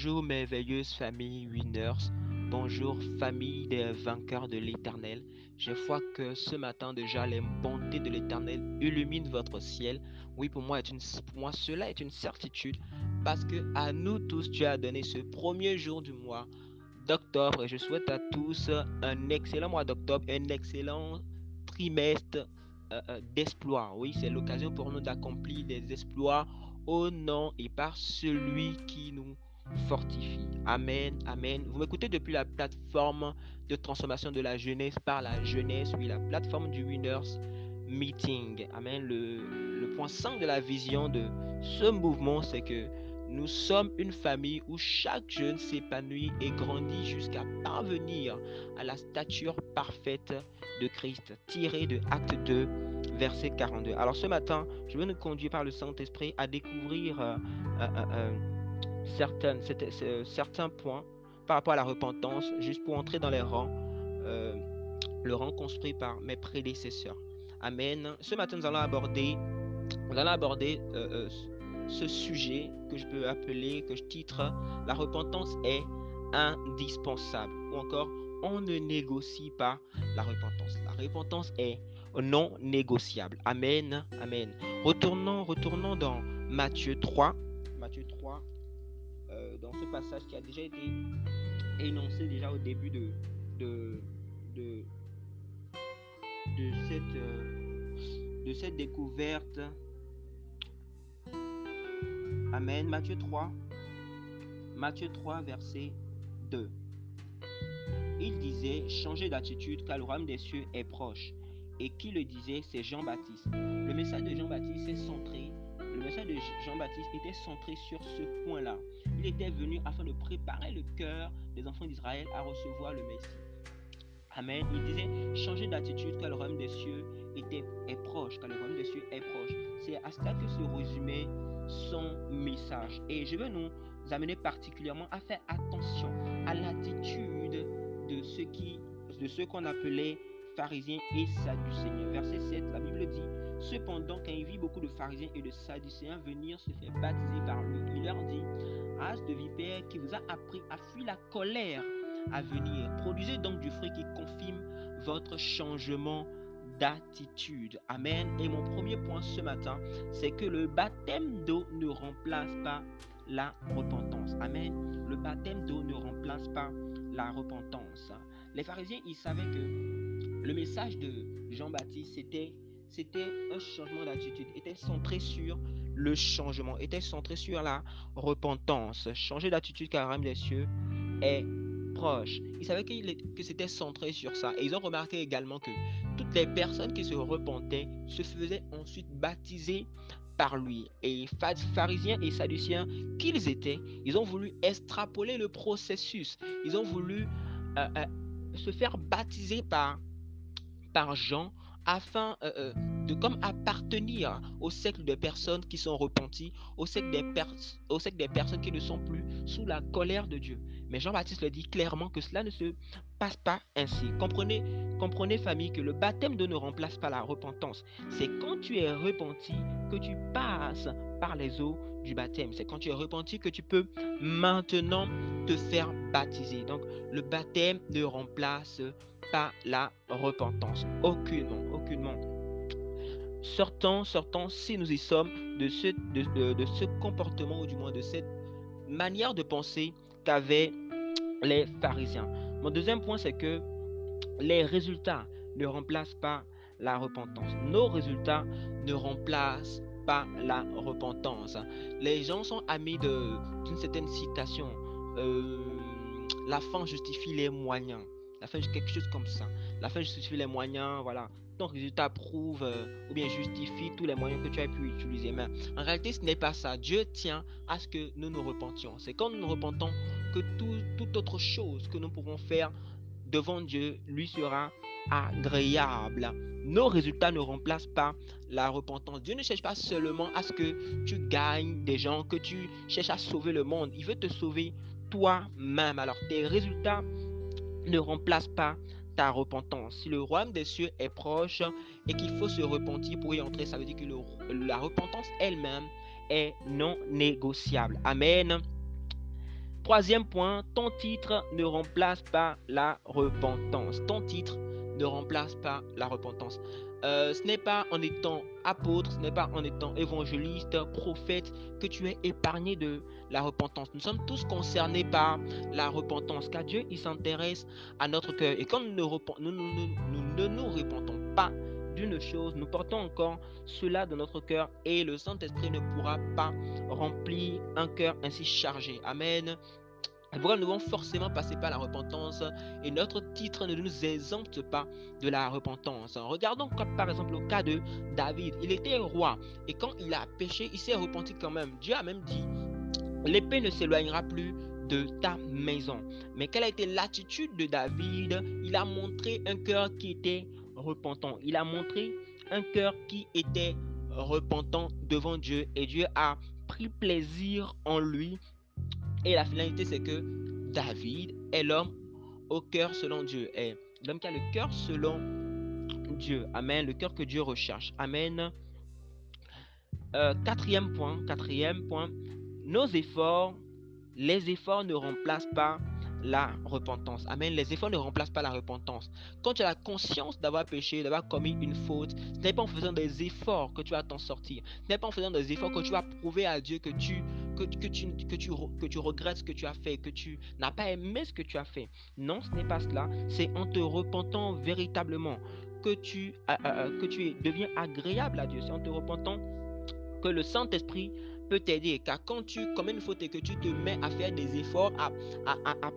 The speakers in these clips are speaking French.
Bonjour merveilleuse famille Winners. Bonjour famille des vainqueurs de l'éternel. Je vois que ce matin déjà les bontés de l'éternel illuminent votre ciel. Oui, pour moi, est une, pour moi, cela est une certitude parce que à nous tous, tu as donné ce premier jour du mois d'octobre et je souhaite à tous un excellent mois d'octobre, un excellent trimestre euh, euh. Oui, c'est l'occasion pour nous d'accomplir des exploits au nom et par celui qui nous fortifie. Amen, amen. Vous m'écoutez depuis la plateforme de transformation de la jeunesse par la jeunesse, oui, la plateforme du Winners Meeting. Amen. Le, point 5 de la vision de ce mouvement, c'est que nous sommes une famille où chaque jeune s'épanouit et grandit jusqu'à parvenir à la stature parfaite de Christ, tiré de Acte 2, verset 42. Alors ce matin, je vais nous conduire par le Saint-Esprit à découvrir euh, euh, euh, certaines, certains points par rapport à la repentance, juste pour entrer dans les rangs, le rang construit par mes prédécesseurs. Amen. Ce matin, nous allons aborder, nous allons aborder ce sujet que je peux appeler, que je titre La repentance est indispensable. Ou encore, on ne négocie pas la repentance. La repentance est non négociable. Amen. Amen. Retournons, retournons dans Matthieu 3. Matthieu 3, euh, dans ce passage qui a déjà été énoncé déjà au début de, cette, euh, de cette découverte Amen. Matthieu 3. Matthieu 3, verset 2. Il disait, changez d'attitude car le royaume des cieux est proche. Et qui le disait? C'est Jean-Baptiste. Le message de Jean-Baptiste est centré. Le message de Jean-Baptiste était centré sur ce point-là. Il était venu afin de préparer le cœur des enfants d'Israël à recevoir le Messie. Amen. Il disait, changez d'attitude car le royaume des cieux est proche, car le royaume des cieux est proche. C'est à cela que se résumait son message. Et je veux nous amener particulièrement à faire attention à l'attitude de ceux qui, de ceux qu'on appelait pharisiens et sadducéens. Verset 7, la Bible dit Cependant, quand il vit beaucoup de pharisiens et de sadducéens venir se faire baptiser par lui, il leur dit As de vipère qui vous a appris à fuir la colère à venir, produisez donc du fruit qui confirme votre changement d'attitude. Amen. Et mon premier point ce matin, c'est que le baptême d'eau ne remplace pas la repentance. Amen. Le baptême d'eau ne remplace pas la repentance. Les pharisiens, ils savaient que le message de Jean-Baptiste, c'était c'était un changement d'attitude, était centré sur le changement, était centré sur la repentance. Changer d'attitude car le des cieux est proche. Ils savaient que c'était centré sur ça. Et ils ont remarqué également que toutes les personnes qui se repentaient se faisaient ensuite baptiser par lui. Et pharisiens et sadduciens qu'ils étaient, ils ont voulu extrapoler le processus. Ils ont voulu euh, euh, se faire baptiser par, par Jean afin euh, de comme appartenir au cercle de personnes qui sont repenties, au cercle des, personnes qui ne sont plus sous la colère de Dieu. Mais Jean-Baptiste le dit clairement que cela ne se passe pas ainsi. Comprenez, comprenez famille, que le baptême ne remplace pas la repentance. C'est quand tu es repenti que tu passes par les eaux du baptême. C'est quand tu es repenti que tu peux maintenant te faire baptiser. Donc le baptême ne remplace pas la repentance. Aucunement, aucunement. Sortons, sortons, si nous y sommes, de ce, comportement, ou du moins de cette manière de penser qu'avaient les pharisiens. Mon deuxième point, c'est que les résultats ne remplacent pas la repentance. Nos résultats ne remplacent pas la repentance. Les gens sont amis d'une certaine citation. Euh, la fin justifie les moyens. La fin, quelque chose comme ça. La fin justifie les moyens, voilà. Ton résultat prouve euh, ou bien justifie tous les moyens que tu as pu utiliser. Mais en réalité, ce n'est pas ça. Dieu tient à ce que nous nous repentions. C'est quand nous nous repentons que tout, toute autre chose que nous pouvons faire devant Dieu lui sera agréable. Nos résultats ne remplacent pas la repentance. Dieu ne cherche pas seulement à ce que tu gagnes des gens, que tu cherches à sauver le monde. Il veut te sauver toi-même. Alors tes résultats ne remplacent pas ta repentance. Si le royaume des cieux est proche et qu'il faut se repentir pour y entrer, ça veut dire que la repentance elle-même est non négociable. Amen. Troisième point, ton titre ne remplace pas la repentance. Ton titre ne remplace pas la repentance. Euh, ce n'est pas en étant apôtre, ce n'est pas en étant évangéliste, prophète, que tu es épargné de la repentance. Nous sommes tous concernés par la repentance, car Dieu, il s'intéresse à notre cœur. Et quand nous ne, nous, ne nous repentons pas d'une chose, nous portons encore cela dans notre cœur et le Saint-Esprit ne pourra pas remplir un cœur ainsi chargé. Amen. Et nous devons forcément passer par la repentance et notre titre ne nous exempte pas de la repentance. Regardons par exemple le cas de David. Il était roi et quand il a péché, il s'est repenti quand même. Dieu a même dit, l'épée ne s'éloignera plus de ta maison. Mais quelle a été l'attitude de David? Il a montré un cœur qui était repentant. Il a montré un cœur qui était repentant devant Dieu et Dieu a pris plaisir en lui et la finalité, c'est que David est l'homme au cœur selon Dieu. Est l'homme qui a le cœur selon Dieu. Amen. Le cœur que Dieu recherche. Amen. Euh, quatrième point. Quatrième point. Nos efforts, les efforts ne remplacent pas la repentance. Amen. Les efforts ne remplacent pas la repentance. Quand tu as la conscience d'avoir péché, d'avoir commis une faute, ce n'est pas en faisant des efforts que tu vas t'en sortir. Ce n'est pas en faisant des efforts que tu vas prouver à Dieu que tu, que, tu regrettes ce que tu as fait, que tu n'as pas aimé ce que tu as fait. Non, ce n'est pas cela. C'est en te repentant véritablement que tu, euh, euh, euh, que tu deviens agréable à Dieu. C'est en te repentant que le Saint-Esprit peut t'aider. Car quand tu commets une faute et que tu te mets à faire des efforts, à,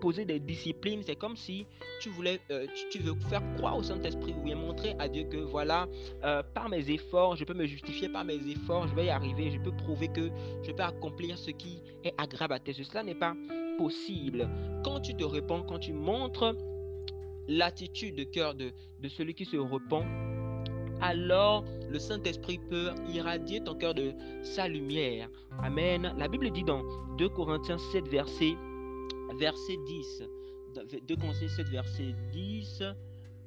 poser des disciplines, c'est comme si tu voulais, euh, tu, veux faire croire au Saint-Esprit ou bien montrer à Dieu que voilà, euh, par mes efforts, je peux me justifier par mes efforts, je vais y arriver, je peux prouver que je peux accomplir ce qui est agréable à tes. Cela n'est pas possible. Quand tu te réponds, quand tu montres l'attitude de cœur de, de celui qui se repent, alors le Saint-Esprit peut irradier ton cœur de sa lumière. Amen. La Bible dit dans 2 Corinthiens 7, verset, verset 10. 2 Corinthiens 7, verset 10.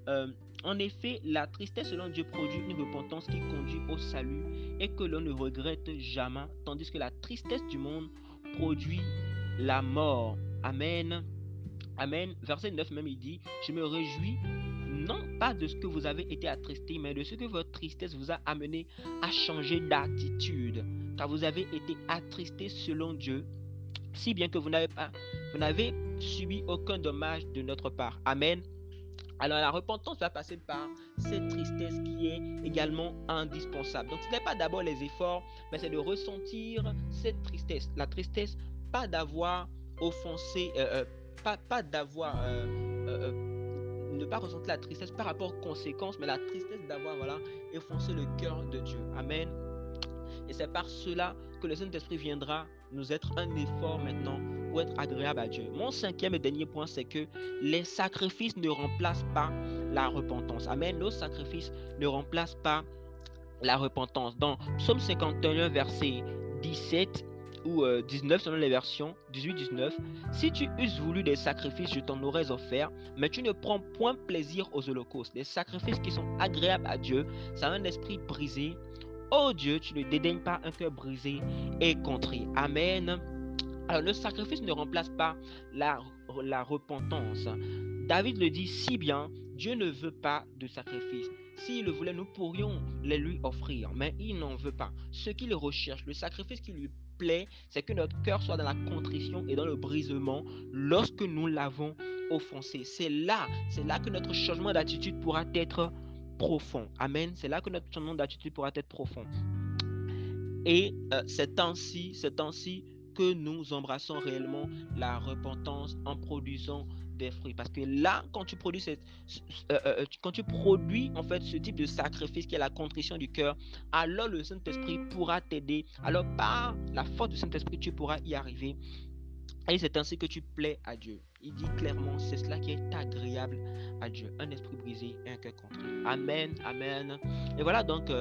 Euh, en effet, la tristesse selon Dieu produit une repentance qui conduit au salut et que l'on ne regrette jamais, tandis que la tristesse du monde produit la mort. Amen. Amen. Verset 9 même, il dit, je me réjouis non pas de ce que vous avez été attristé, mais de ce que votre tristesse vous a amené à changer d'attitude. Car vous avez été attristé selon Dieu, si bien que vous n'avez subi aucun dommage de notre part. Amen. Alors la repentance va passer par cette tristesse qui est également indispensable. Donc ce n'est pas d'abord les efforts, mais c'est de ressentir cette tristesse. La tristesse, pas d'avoir offensé, euh, euh, pas, pas d'avoir euh, ne pas ressentir la tristesse par rapport aux conséquences, mais la tristesse d'avoir voilà, enfoncé le cœur de Dieu. Amen. Et c'est par cela que le Saint-Esprit viendra nous être un effort maintenant pour être agréable à Dieu. Mon cinquième et dernier point, c'est que les sacrifices ne remplacent pas la repentance. Amen. Nos sacrifices ne remplacent pas la repentance. Dans Psaume 51, verset 17, ou 19 euh, selon les versions, 18-19. Si tu eusses voulu des sacrifices, je t'en aurais offert, mais tu ne prends point plaisir aux holocaustes. Les sacrifices qui sont agréables à Dieu, ça a un esprit brisé. Oh Dieu, tu ne dédaignes pas un cœur brisé et contrit. Amen. Alors le sacrifice ne remplace pas la, la repentance. David le dit si bien, Dieu ne veut pas de sacrifice. S'il le voulait, nous pourrions les lui offrir, mais il n'en veut pas. Ce qu'il recherche, le sacrifice qui lui c'est que notre cœur soit dans la contrition et dans le brisement lorsque nous l'avons offensé. C'est là, c'est là que notre changement d'attitude pourra être profond. Amen. C'est là que notre changement d'attitude pourra être profond. Et euh, c'est ainsi, c'est ainsi que nous embrassons réellement la repentance en produisant des fruits. Parce que là, quand tu produis cette, euh, euh, euh, quand tu produis en fait ce type de sacrifice qui est la contrition du cœur, alors le Saint-Esprit pourra t'aider. Alors par la force du Saint-Esprit, tu pourras y arriver. Et c'est ainsi que tu plais à Dieu. Il dit clairement, c'est cela qui est agréable à Dieu. Un esprit brisé et un cœur contré. Amen, amen. Et voilà donc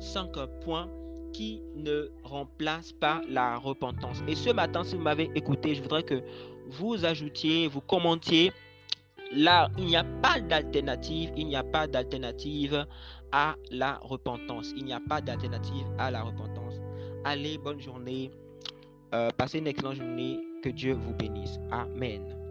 cinq points qui ne remplacent pas la repentance. Et ce matin, si vous m'avez écouté, je voudrais que vous ajoutiez, vous commentiez. Là, il n'y a pas d'alternative, il n'y a pas d'alternative à la repentance. Il n'y a pas d'alternative à la repentance. Allez, bonne journée. Euh, passez une excellente journée. Que Dieu vous bénisse. Amen.